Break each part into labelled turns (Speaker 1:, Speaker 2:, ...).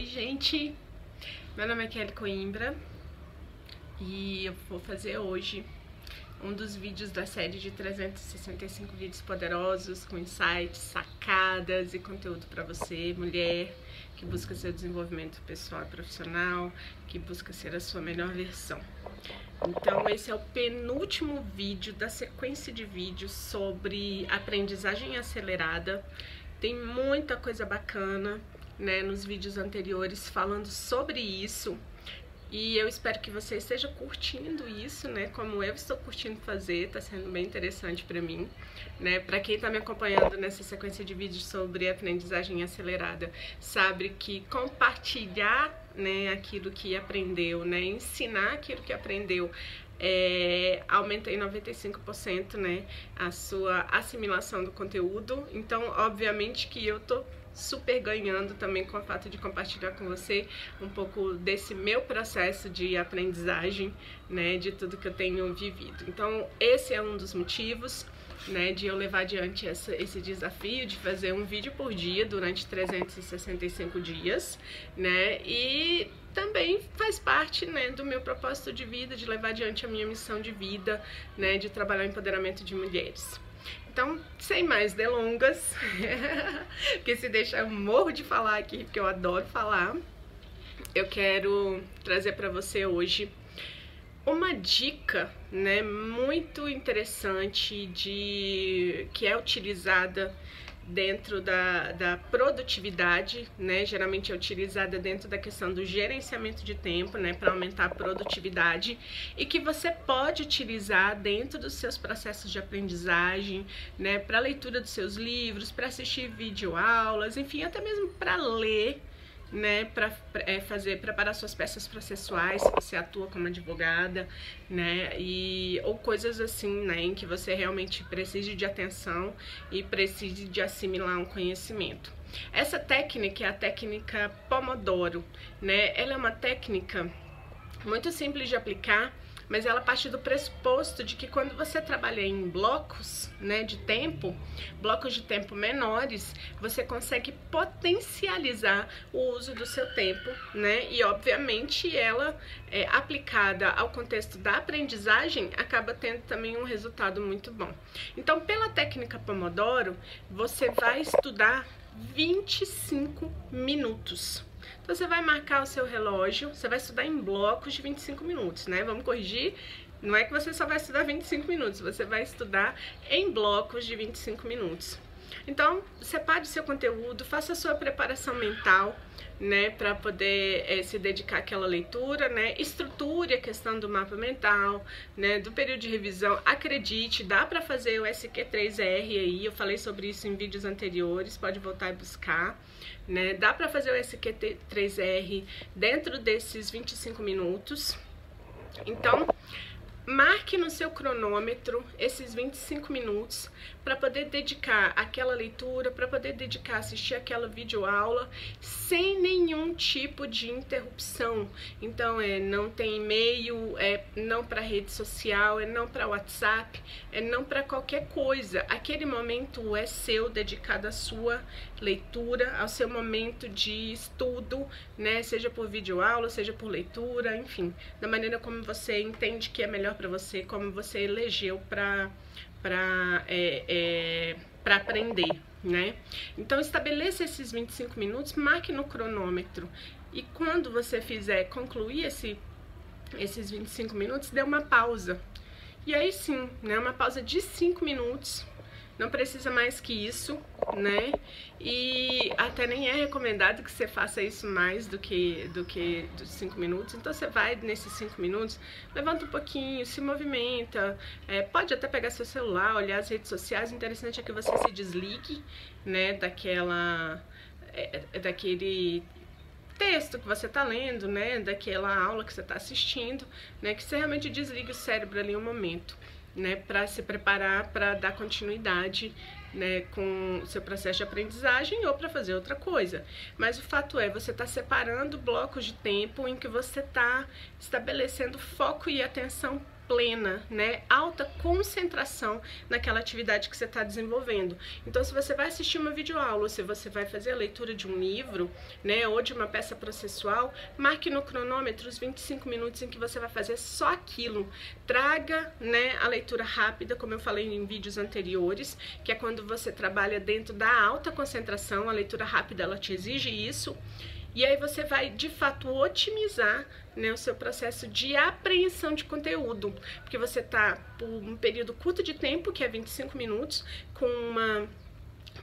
Speaker 1: Oi, gente! Meu nome é Kelly Coimbra e eu vou fazer hoje um dos vídeos da série de 365 vídeos poderosos com insights, sacadas e conteúdo para você, mulher que busca seu desenvolvimento pessoal e profissional, que busca ser a sua melhor versão. Então esse é o penúltimo vídeo da sequência de vídeos sobre aprendizagem acelerada. Tem muita coisa bacana né, nos vídeos anteriores falando sobre isso. E eu espero que você esteja curtindo isso, né? Como eu estou curtindo fazer, tá sendo bem interessante para mim, né? Para quem tá me acompanhando nessa sequência de vídeos sobre aprendizagem acelerada, sabe que compartilhar, né, aquilo que aprendeu, né, ensinar aquilo que aprendeu é, aumenta em 95% né, a sua assimilação do conteúdo. Então, obviamente que eu tô super ganhando também com o fato de compartilhar com você um pouco desse meu processo de aprendizagem, né, de tudo que eu tenho vivido. Então, esse é um dos motivos, né, de eu levar adiante essa, esse desafio de fazer um vídeo por dia durante 365 dias, né, e também faz parte, né, do meu propósito de vida, de levar adiante a minha missão de vida, né, de trabalhar o empoderamento de mulheres. Então, sem mais delongas, porque se deixar eu morro de falar aqui, porque eu adoro falar, eu quero trazer para você hoje uma dica, né, muito interessante de que é utilizada dentro da, da produtividade, né? Geralmente é utilizada dentro da questão do gerenciamento de tempo, né? Para aumentar a produtividade e que você pode utilizar dentro dos seus processos de aprendizagem, né? Para leitura dos seus livros, para assistir videoaulas, enfim, até mesmo para ler né, para é, fazer preparar suas peças processuais, se você atua como advogada, né, e ou coisas assim, né, em que você realmente precise de atenção e precise de assimilar um conhecimento. Essa técnica é a técnica Pomodoro, né? Ela é uma técnica muito simples de aplicar mas ela parte do pressuposto de que quando você trabalha em blocos né, de tempo, blocos de tempo menores, você consegue potencializar o uso do seu tempo, né? E obviamente ela é, aplicada ao contexto da aprendizagem acaba tendo também um resultado muito bom. Então, pela técnica Pomodoro, você vai estudar 25 minutos. Então você vai marcar o seu relógio, você vai estudar em blocos de 25 minutos, né? Vamos corrigir. Não é que você só vai estudar 25 minutos, você vai estudar em blocos de 25 minutos. Então, separe seu conteúdo, faça a sua preparação mental, né, para poder é, se dedicar àquela leitura, né, estruture a questão do mapa mental, né, do período de revisão. Acredite, dá para fazer o SQ3R aí, eu falei sobre isso em vídeos anteriores, pode voltar e buscar, né, dá para fazer o SQ3R dentro desses 25 minutos. Então, Marque no seu cronômetro esses 25 minutos para poder dedicar aquela leitura, para poder dedicar assistir aquela videoaula sem nenhum tipo de interrupção. Então é não tem e-mail, é não para rede social, é não para WhatsApp, é não para qualquer coisa. Aquele momento é seu, dedicado à sua leitura, ao seu momento de estudo, né? Seja por videoaula, seja por leitura, enfim, da maneira como você entende que é melhor para você, como você elegeu para é, é, aprender, né? Então estabeleça esses 25 minutos, marque no cronômetro e quando você fizer concluir esse, esses 25 minutos, dê uma pausa. E aí sim, né? Uma pausa de 5 minutos não precisa mais que isso, né? E até nem é recomendado que você faça isso mais do que do que dos 5 minutos. Então você vai nesses 5 minutos, levanta um pouquinho, se movimenta, é, pode até pegar seu celular, olhar as redes sociais. O interessante é que você se desligue, né, daquela é, é daquele texto que você está lendo, né, daquela aula que você está assistindo, né, que você realmente desligue o cérebro ali um momento né, para se preparar para dar continuidade né, com o seu processo de aprendizagem ou para fazer outra coisa. Mas o fato é, você está separando blocos de tempo em que você está estabelecendo foco e atenção plena, né? Alta concentração naquela atividade que você está desenvolvendo. Então, se você vai assistir uma videoaula, se você vai fazer a leitura de um livro, né, ou de uma peça processual, marque no cronômetro os 25 minutos em que você vai fazer só aquilo. Traga, né, a leitura rápida, como eu falei em vídeos anteriores, que é quando você trabalha dentro da alta concentração, a leitura rápida ela te exige isso. E aí você vai de fato otimizar né, o seu processo de apreensão de conteúdo, porque você está por um período curto de tempo, que é 25 minutos, com uma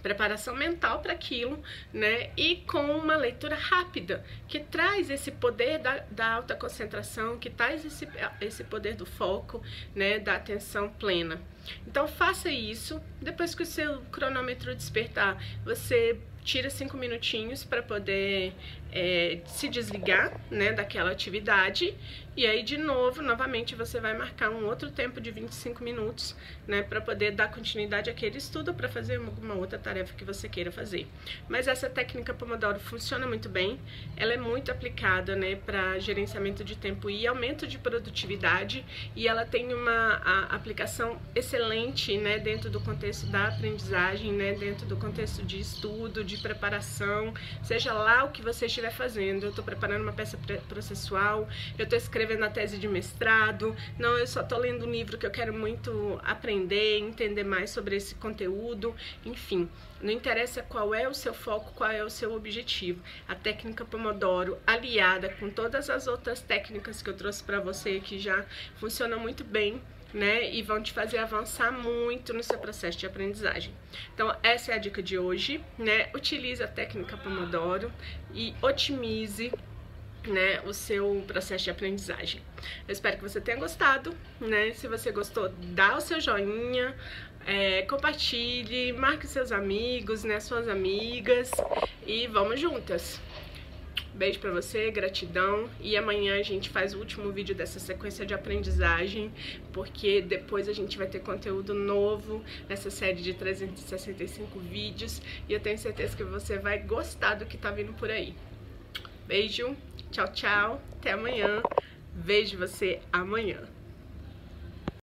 Speaker 1: preparação mental para aquilo, né? E com uma leitura rápida, que traz esse poder da, da, alta concentração, que traz esse, esse poder do foco, né? Da atenção plena. Então faça isso. Depois que o seu cronômetro despertar, você tira cinco minutinhos para poder é, se desligar né, daquela atividade. E aí de novo, novamente você vai marcar um outro tempo de 25 minutos né, para poder dar continuidade àquele estudo para fazer alguma outra tarefa que você queira fazer. Mas essa técnica Pomodoro funciona muito bem, ela é muito aplicada né, para gerenciamento de tempo e aumento de produtividade. E ela tem uma aplicação excelente né, dentro do contexto da aprendizagem, né, dentro do contexto de estudo, de preparação, seja lá o que você estiver fazendo. Eu estou preparando uma peça processual, eu estou escrevendo a tese de mestrado, não, eu só estou lendo um livro que eu quero muito aprender, entender mais sobre esse conteúdo, enfim. Não interessa qual é o seu foco, qual é o seu objetivo. A técnica Pomodoro, aliada com todas as outras técnicas que eu trouxe para você que já funcionam muito bem, né? E vão te fazer avançar muito no seu processo de aprendizagem. Então, essa é a dica de hoje, né? Utilize a técnica Pomodoro e otimize né, o seu processo de aprendizagem. Eu espero que você tenha gostado, né? Se você gostou, dá o seu joinha, é, compartilhe, marque seus amigos, né, suas amigas e vamos juntas. Beijo pra você, gratidão. E amanhã a gente faz o último vídeo dessa sequência de aprendizagem, porque depois a gente vai ter conteúdo novo nessa série de 365 vídeos. E eu tenho certeza que você vai gostar do que tá vindo por aí. Beijo, tchau, tchau, até amanhã. Vejo você amanhã.